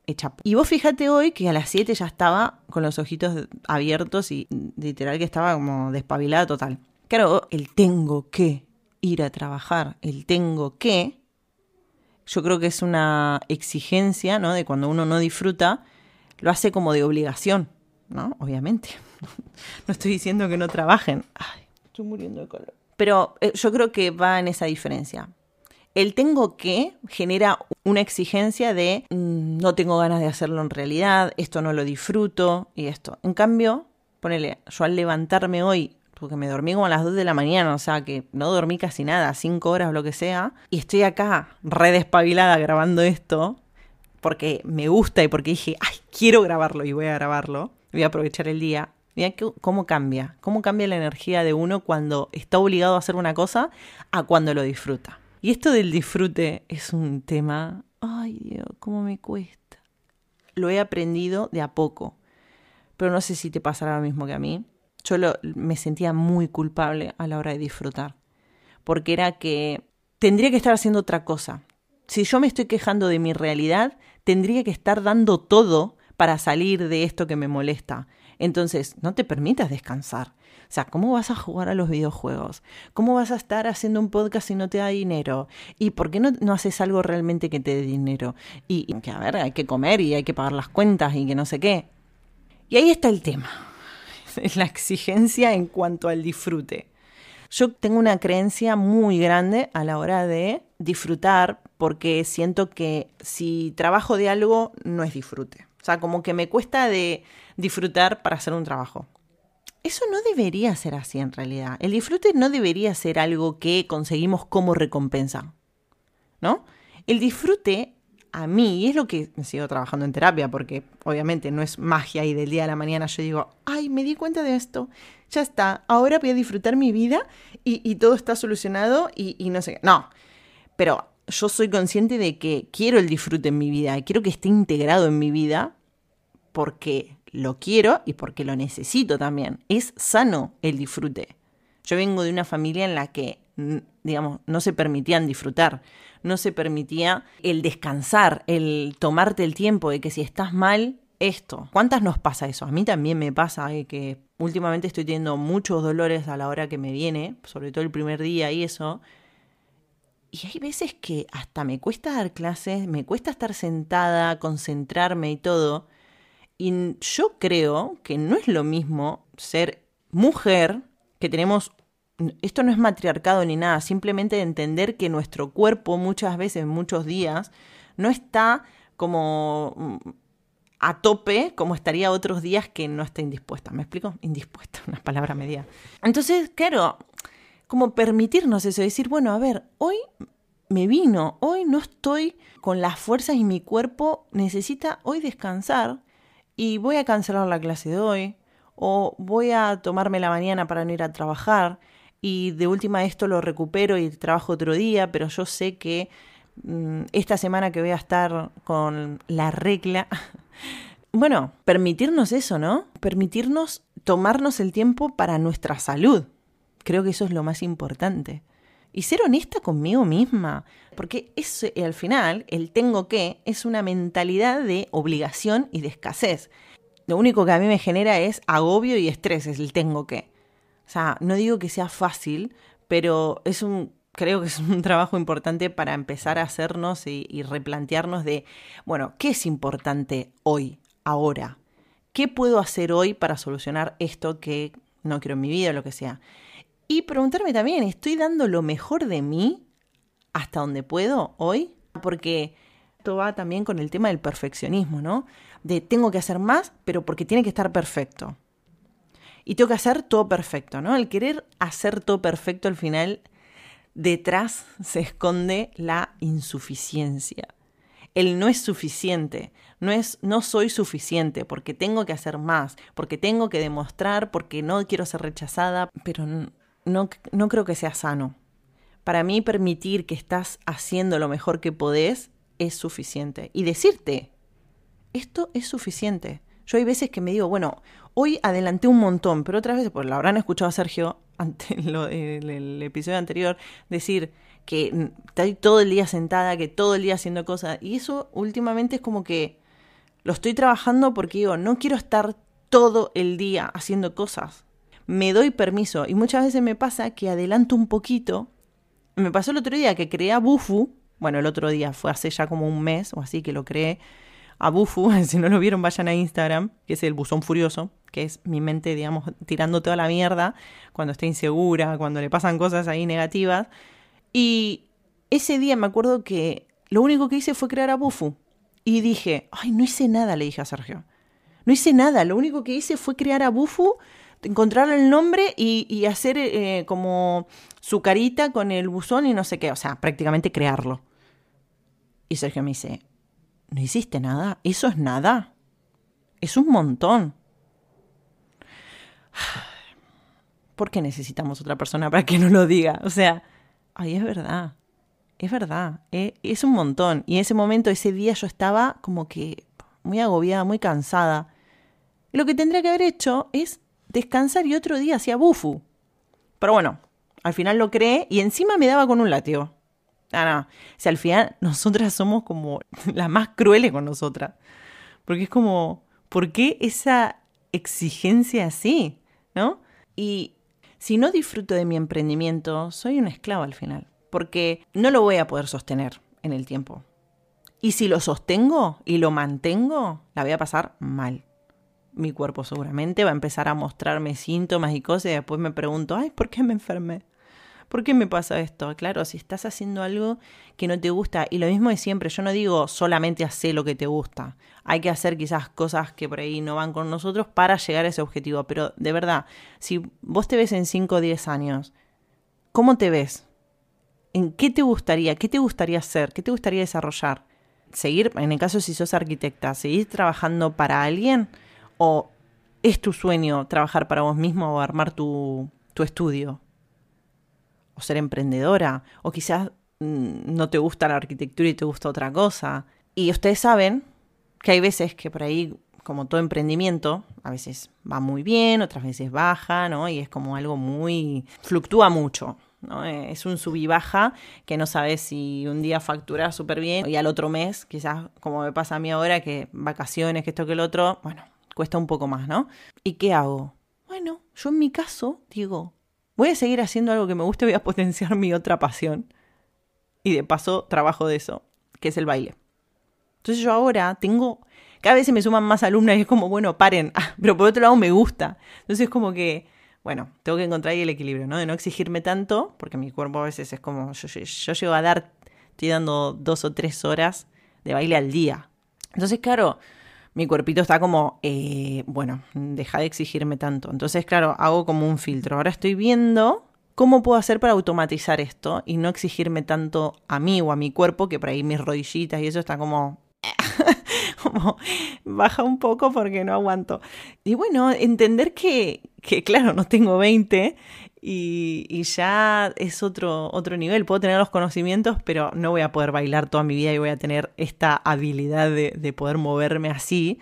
Speaker 1: hecha. Y vos fíjate hoy que a las 7 ya estaba con los ojitos abiertos y literal que estaba como despabilada total. Claro, el tengo que ir a trabajar, el tengo que yo creo que es una exigencia, ¿no? De cuando uno no disfruta, lo hace como de obligación, ¿no? Obviamente. no estoy diciendo que no trabajen. Ay, estoy muriendo de calor. Pero eh, yo creo que va en esa diferencia. El tengo que genera una exigencia de mm, no tengo ganas de hacerlo en realidad, esto no lo disfruto y esto. En cambio, ponele, yo al levantarme hoy porque me dormí como a las 2 de la mañana, o sea que no dormí casi nada, 5 horas lo que sea, y estoy acá re despabilada grabando esto, porque me gusta y porque dije, ay, quiero grabarlo y voy a grabarlo, voy a aprovechar el día. Mira cómo cambia, cómo cambia la energía de uno cuando está obligado a hacer una cosa a cuando lo disfruta. Y esto del disfrute es un tema, ay Dios, cómo me cuesta. Lo he aprendido de a poco, pero no sé si te pasará lo mismo que a mí yo me sentía muy culpable a la hora de disfrutar, porque era que tendría que estar haciendo otra cosa. Si yo me estoy quejando de mi realidad, tendría que estar dando todo para salir de esto que me molesta. Entonces, no te permitas descansar. O sea, ¿cómo vas a jugar a los videojuegos? ¿Cómo vas a estar haciendo un podcast si no te da dinero? ¿Y por qué no, no haces algo realmente que te dé dinero? Y, y que, a ver, hay que comer y hay que pagar las cuentas y que no sé qué. Y ahí está el tema la exigencia en cuanto al disfrute. Yo tengo una creencia muy grande a la hora de disfrutar porque siento que si trabajo de algo no es disfrute. O sea, como que me cuesta de disfrutar para hacer un trabajo. eso no debería ser así en realidad. El disfrute no debería ser algo que conseguimos como recompensa, ¿no? El disfrute a mí, es lo que sigo trabajando en terapia, porque obviamente no es magia y del día a la mañana yo digo, ay, me di cuenta de esto, ya está, ahora voy a disfrutar mi vida y, todo está solucionado y, y no sé qué. No, pero yo soy consciente de que quiero el disfrute en mi vida, quiero que esté integrado en mi vida porque lo quiero y porque lo necesito también. Es sano el disfrute. Yo vengo de una familia en la que, digamos, no se permitían disfrutar no se permitía el descansar, el tomarte el tiempo de que si estás mal, esto. ¿Cuántas nos pasa eso? A mí también me pasa eh, que últimamente estoy teniendo muchos dolores a la hora que me viene, sobre todo el primer día y eso. Y hay veces que hasta me cuesta dar clases, me cuesta estar sentada, concentrarme y todo. Y yo creo que no es lo mismo ser mujer, que tenemos esto no es matriarcado ni nada, simplemente entender que nuestro cuerpo muchas veces, muchos días, no está como mm, a tope como estaría otros días que no está indispuesta. ¿Me explico? Indispuesta, una palabra media. Entonces, claro, como permitirnos eso, decir, bueno, a ver, hoy me vino, hoy no estoy con las fuerzas y mi cuerpo necesita hoy descansar y voy a cancelar la clase de hoy o voy a tomarme la mañana para no ir a trabajar y de última esto lo recupero y trabajo otro día, pero yo sé que mm, esta semana que voy a estar con la regla, bueno, permitirnos eso, ¿no? Permitirnos tomarnos el tiempo para nuestra salud. Creo que eso es lo más importante. Y ser honesta conmigo misma, porque es, al final el tengo que es una mentalidad de obligación y de escasez. Lo único que a mí me genera es agobio y estrés, es el tengo que. O sea, no digo que sea fácil, pero es un, creo que es un trabajo importante para empezar a hacernos y, replantearnos de, bueno, ¿qué es importante hoy, ahora? ¿Qué puedo hacer hoy para solucionar esto que no quiero en mi vida o lo que sea? Y preguntarme también, ¿estoy dando lo mejor de mí hasta donde puedo hoy? Porque esto va también con el tema del perfeccionismo, ¿no? De tengo que hacer más, pero porque tiene que estar perfecto y tengo que hacer todo perfecto, ¿no? El querer hacer todo perfecto al final, detrás se esconde la insuficiencia. El no es suficiente, no es no soy suficiente porque tengo que hacer más, porque tengo que demostrar, porque no quiero ser rechazada, pero no, no creo que sea sano. Para mí permitir que estás haciendo lo mejor que podés es suficiente. Y decirte, esto es suficiente. Yo hay veces que me digo, bueno, hoy adelanté un montón, pero otras veces, pues lo habrán escuchado a Sergio ante el, episodio anterior, decir que estoy todo el día sentada, que todo el día haciendo cosas. Y eso últimamente es como que lo estoy trabajando porque digo, no quiero estar todo el día haciendo cosas. Me doy permiso. Y muchas veces me pasa que adelanto un poquito. Me pasó el otro día que creé a Bufu. Bueno, el otro día fue hace ya como un mes o así que lo creé a Bufu, si no lo vieron vayan a Instagram, que es el buzón furioso, que es mi mente, digamos, tirando toda la mierda cuando está insegura, cuando le pasan cosas ahí negativas. Y ese día me acuerdo que lo único que hice fue crear a Bufu. Y dije, ay, no hice nada, le dije a Sergio. No hice nada, lo único que hice fue crear a Bufu, encontrar el nombre y, hacer eh, como su carita con el buzón y no sé qué, o sea, prácticamente crearlo. Y Sergio me dice, no hiciste nada. Eso es nada. Es un montón. ¿Por qué necesitamos otra persona para que nos lo diga? O sea, ay, es verdad. Es verdad. Eh, es un montón. Y en ese momento, ese día, yo estaba como que muy agobiada, muy cansada. lo que tendría que haber hecho es descansar y otro día hacía bufu. Pero bueno, al final lo creé y encima me daba con un látigo. Ah, no. Al final nosotras somos como las más crueles con nosotras. Porque es como, ¿por qué esa exigencia así? ¿No? Y si no disfruto de mi emprendimiento, soy un esclavo al final. Porque no lo voy a poder sostener en el tiempo. Y si lo sostengo y lo mantengo, la voy a pasar mal. Mi cuerpo seguramente va a empezar a mostrarme síntomas y cosas y después me pregunto, ay, ¿por qué me enfermé? ¿Por qué me pasa esto? Claro, si estás haciendo algo que no te gusta, y lo mismo de siempre, yo no digo solamente hacer lo que te gusta. Hay que hacer quizás cosas que por ahí no van con nosotros para llegar a ese objetivo. Pero de verdad, si vos te ves en 5 o 10 años, ¿cómo te ves? ¿En qué te gustaría? ¿Qué te gustaría hacer? ¿Qué te gustaría desarrollar? ¿Seguir, en el caso si sos arquitecta, seguir trabajando para alguien? ¿O es tu sueño trabajar para vos mismo o armar tu, tu estudio? ¿O ser emprendedora? ¿O quizás mm, no te gusta la arquitectura y te gusta otra cosa? Y ustedes saben que hay veces que por ahí, como todo emprendimiento, a veces va muy bien, otras veces baja, ¿no? Y es como algo muy... fluctúa mucho. ¿no? Es un sub y baja que no sabes si un día factura súper bien y al otro mes, quizás como me pasa a mí ahora, que vacaciones, que esto, que el otro, bueno, cuesta un poco más, ¿no? ¿Y qué hago? Bueno, yo en mi caso digo, voy a seguir haciendo algo que me guste, voy a potenciar mi otra pasión. Y de paso trabajo de eso, que es el baile. Entonces yo ahora tengo, cada vez se me suman más alumnas y es como, bueno, paren, ah, pero por otro lado me gusta. Entonces es como que, bueno, tengo que encontrar ahí el equilibrio, ¿no? De no exigirme tanto, porque mi cuerpo a veces es como, yo, yo, llego a dar, estoy dando dos o tres horas de baile al día. Entonces, claro, mi cuerpito está como, eh, bueno, deja de exigirme tanto. Entonces, claro, hago como un filtro. Ahora estoy viendo cómo puedo hacer para automatizar esto y no exigirme tanto a mí o a mi cuerpo, que por ahí mis rodillitas y eso está como como baja un poco porque no aguanto. Y bueno, entender que, que claro, no tengo 20 y, y, ya es otro, otro nivel. Puedo tener los conocimientos, pero no voy a poder bailar toda mi vida y voy a tener esta habilidad de, de poder moverme así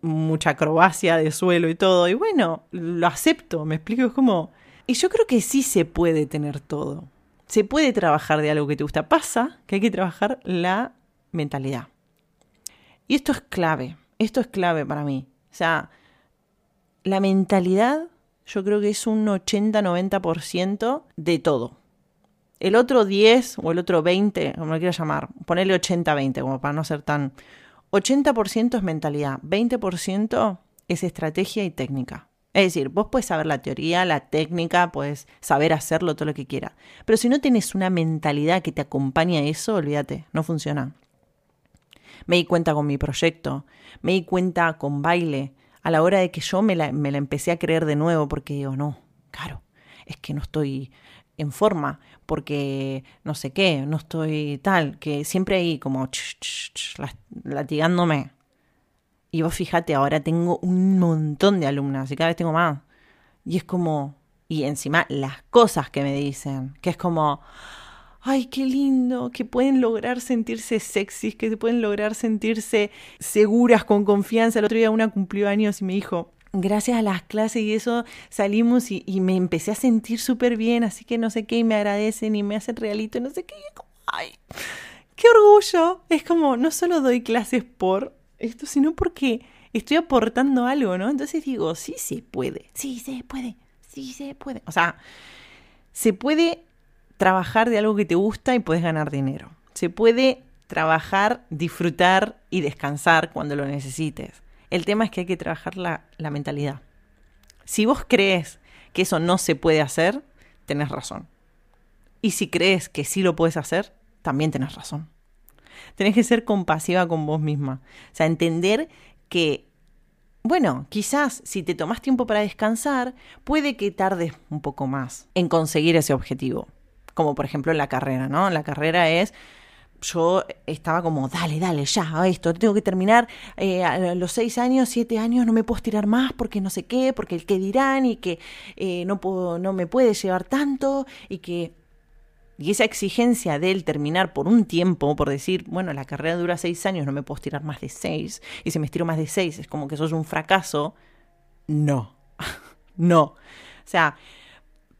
Speaker 1: mucha acrobacia de suelo y todo. Y bueno, lo acepto, me explico, es como... Y yo creo que sí se puede tener todo. Se puede trabajar de algo que te gusta. Pasa que hay que trabajar la mentalidad. Y esto es clave, esto es clave para mí. O sea, la mentalidad yo creo que es un 80-90% de todo. El otro 10 o el otro 20, como lo quiero llamar, ponerle 80-20 como para no ser tan... 80% es mentalidad, 20% es estrategia y técnica. Es decir, vos puedes saber la teoría, la técnica, puedes saber hacerlo, todo lo que quiera. Pero si no tienes una mentalidad que te acompañe a eso, olvídate, no funciona. Me di cuenta con mi proyecto, me di cuenta con baile, a la hora de que yo me la, me la empecé a creer de nuevo porque digo, no, claro, es que no estoy en forma, porque no sé qué, no estoy tal, que siempre ahí como latigándome. Y vos fíjate, ahora tengo un montón de alumnas y cada vez tengo más. Y es como, y encima las cosas que me dicen, que es como, ay, qué lindo, que pueden lograr sentirse sexys, que pueden lograr sentirse seguras, con confianza. El otro día una cumplió años y me dijo, gracias a las clases y eso salimos y, me empecé a sentir súper bien, así que no sé qué, y me agradecen y me hacen realito, no sé qué, y como, ay, qué orgullo. Es como, no solo doy clases por esto, sino porque estoy aportando algo, ¿no? Entonces digo, sí se puede, sí se puede, sí se puede. O sea, se puede trabajar de algo que te gusta y puedes ganar dinero. Se puede trabajar, disfrutar y descansar cuando lo necesites. El tema es que hay que trabajar la, mentalidad. Si vos crees que eso no se puede hacer, tenés razón. Y si crees que sí lo puedes hacer, también tenés razón. Tenés que ser compasiva con vos misma. O sea, entender que, bueno, quizás si te tomas tiempo para descansar, puede que tardes un poco más en conseguir ese objetivo como por ejemplo en la carrera, ¿no? La carrera es yo estaba como, dale, dale, ya, esto, tengo que terminar eh, a los seis años, siete años, no me puedo estirar más porque no sé qué, porque el que dirán y que eh, no, puedo, no me puede llevar tanto y que... Y esa exigencia de él terminar por un tiempo, por decir, bueno, la carrera dura seis años, no me puedo estirar más de seis, y si me estiro más de seis es como que eso es un fracaso, no, no. O sea,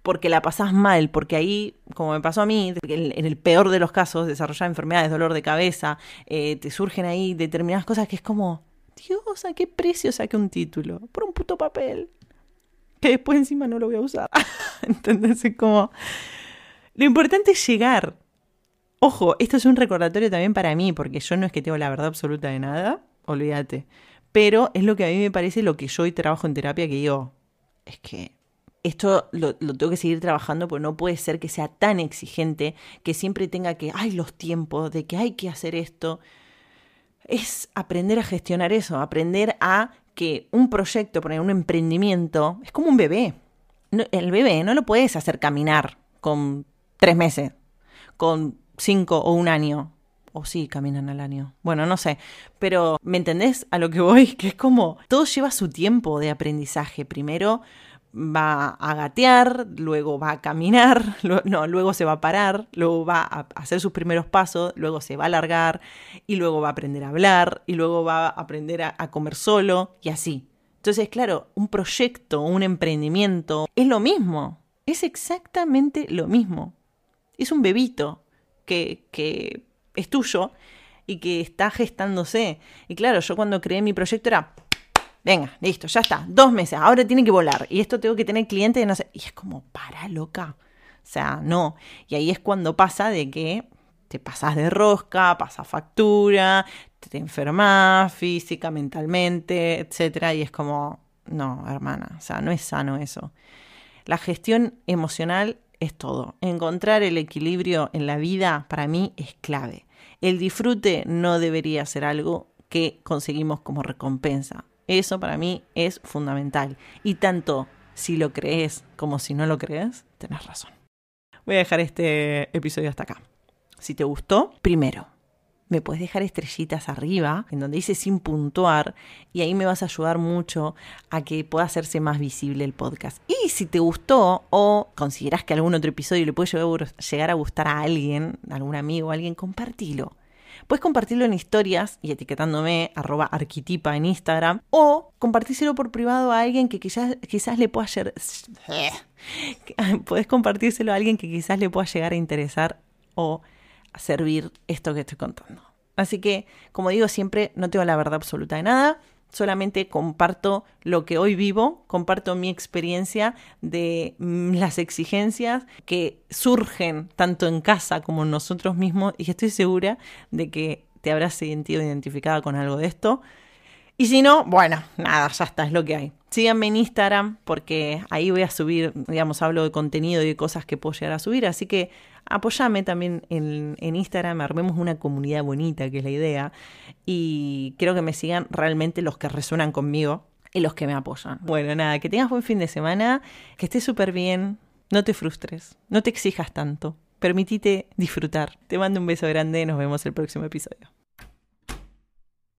Speaker 1: porque la pasás mal, porque ahí, como me pasó a mí, en el peor de los casos, desarrollar enfermedades, dolor de cabeza, eh, te surgen ahí determinadas cosas que es como, Dios, ¿a qué precio saqué un título? Por un puto papel. Que después encima no lo voy a usar. ¿Entendés? como... Lo importante es llegar. Ojo, esto es un recordatorio también para mí, porque yo no es que tengo la verdad absoluta de nada, olvídate. Pero es lo que a mí me parece lo que yo hoy trabajo en terapia, que digo, es que esto lo, tengo que seguir trabajando porque no puede ser que sea tan exigente, que siempre tenga que, hay los tiempos, de que hay que hacer esto. Es aprender a gestionar eso, aprender a que un proyecto, poner un emprendimiento, es como un bebé. el bebé no lo puedes hacer caminar con tres meses, con cinco o un año. O sí, caminan al año. Bueno, no sé. Pero, ¿me entendés a lo que voy? Que es como, todo lleva su tiempo de aprendizaje. Primero va a gatear, luego va a caminar, no, luego se va a parar, luego va a hacer sus primeros pasos, luego se va a alargar y luego va a aprender a hablar y luego va a aprender a, a comer solo y así. Entonces, claro, un proyecto, un emprendimiento es lo mismo, es exactamente lo mismo. Es un bebito que, que es tuyo y que está gestándose. Y claro, yo cuando creé mi proyecto era Venga, listo, ya está. Dos meses, ahora tiene que volar. Y esto tengo que tener clientes y no sé. Y es como, para loca. O sea, no. Y ahí es cuando pasa de que te pasas de rosca, pasa factura, te enfermas física, mentalmente, etc. Y es como, no, hermana, o sea, no es sano eso. La gestión emocional es todo. Encontrar el equilibrio en la vida para mí es clave. El disfrute no debería ser algo que conseguimos como recompensa. Eso para mí es fundamental. Y tanto si lo crees como si no lo crees, tenés razón. Voy a dejar este episodio hasta acá. Si te gustó, primero, me puedes dejar estrellitas arriba, en donde dice sin puntuar, y ahí me vas a ayudar mucho a que pueda hacerse más visible el podcast. Y si te gustó o consideras que algún otro episodio le puede llegar a gustar a alguien, a algún amigo, a alguien, compartilo. Puedes compartirlo en historias y etiquetándome arroba arquitipa en Instagram o compartírselo por privado a alguien que quizás, quizás le pueda llegar... Puedes compartírselo a alguien que quizás le pueda llegar a interesar o a servir esto que estoy contando. Así que, como digo siempre, no tengo la verdad absoluta de nada solamente comparto lo que hoy vivo, comparto mi experiencia de mm, las exigencias que surgen tanto en casa como en nosotros mismos y estoy segura de que te habrás sentido identificada con algo de esto. Y si no, bueno, nada, ya está, es lo que hay. Síganme en Instagram porque ahí voy a subir, digamos, hablo de contenido y de cosas que puedo llegar a subir, así que apóyame también en, en Instagram, armemos una comunidad bonita, que es la idea, y quiero que me sigan realmente los que resuenan conmigo y los que me apoyan. Bueno, nada, que tengas buen fin de semana, que estés súper bien, no te frustres, no te exijas tanto, permitite disfrutar. Te mando un beso grande, nos vemos el próximo episodio.